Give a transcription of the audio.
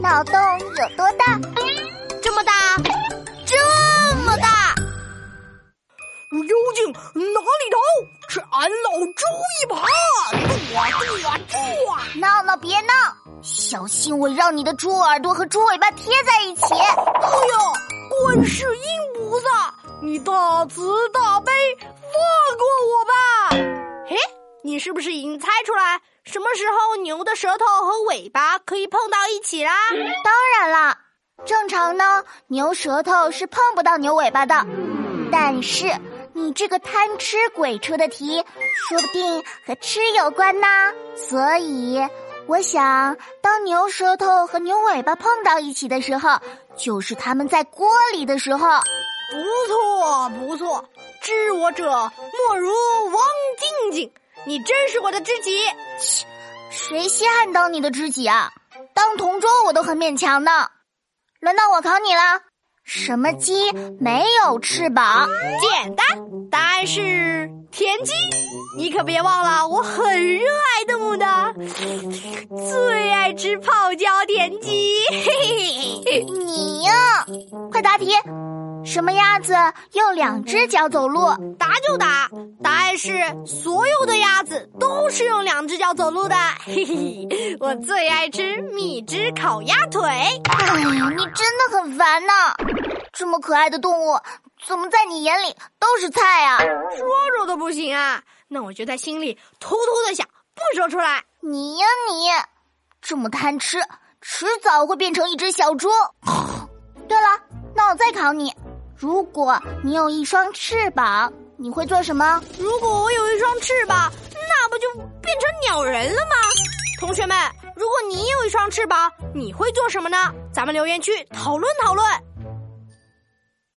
脑洞有多大？这么大，这么大！究竟哪里逃？是俺老猪一把！剁啊住啊住啊！闹闹别闹，小心我让你的猪耳朵和猪尾巴贴在一起！哎呀，观世音菩萨，你大慈大悲，放是不是已经猜出来，什么时候牛的舌头和尾巴可以碰到一起啦？当然啦，正常呢，牛舌头是碰不到牛尾巴的，但是。你这个贪吃鬼出的题，说不定和吃有关呢。所以，我想，当牛舌头和牛尾巴碰到一起的时候，就是他们在锅里的时候。不错，不错，知我者莫如王静静，你真是我的知己。切，谁稀罕当你的知己啊？当同桌我都很勉强呢。轮到我考你了。什么鸡没有翅膀？简单，答案是田鸡。你可别忘了，我很热爱动物的，最爱吃泡椒田鸡。嘿嘿，你呀，快答题。什么鸭子用两只脚走路？答就答，答案是所有的鸭子都是用两只脚走路的。嘿嘿，我最爱吃蜜汁烤鸭腿。哎呀，你真的很烦呐！这么可爱的动物，怎么在你眼里都是菜啊？说说都不行啊！那我就在心里偷偷的想，不说出来。你呀你，这么贪吃，迟早会变成一只小猪。对了，那我再考你。如果你有一双翅膀，你会做什么？如果我有一双翅膀，那不就变成鸟人了吗？同学们，如果你有一双翅膀，你会做什么呢？咱们留言区讨论讨论。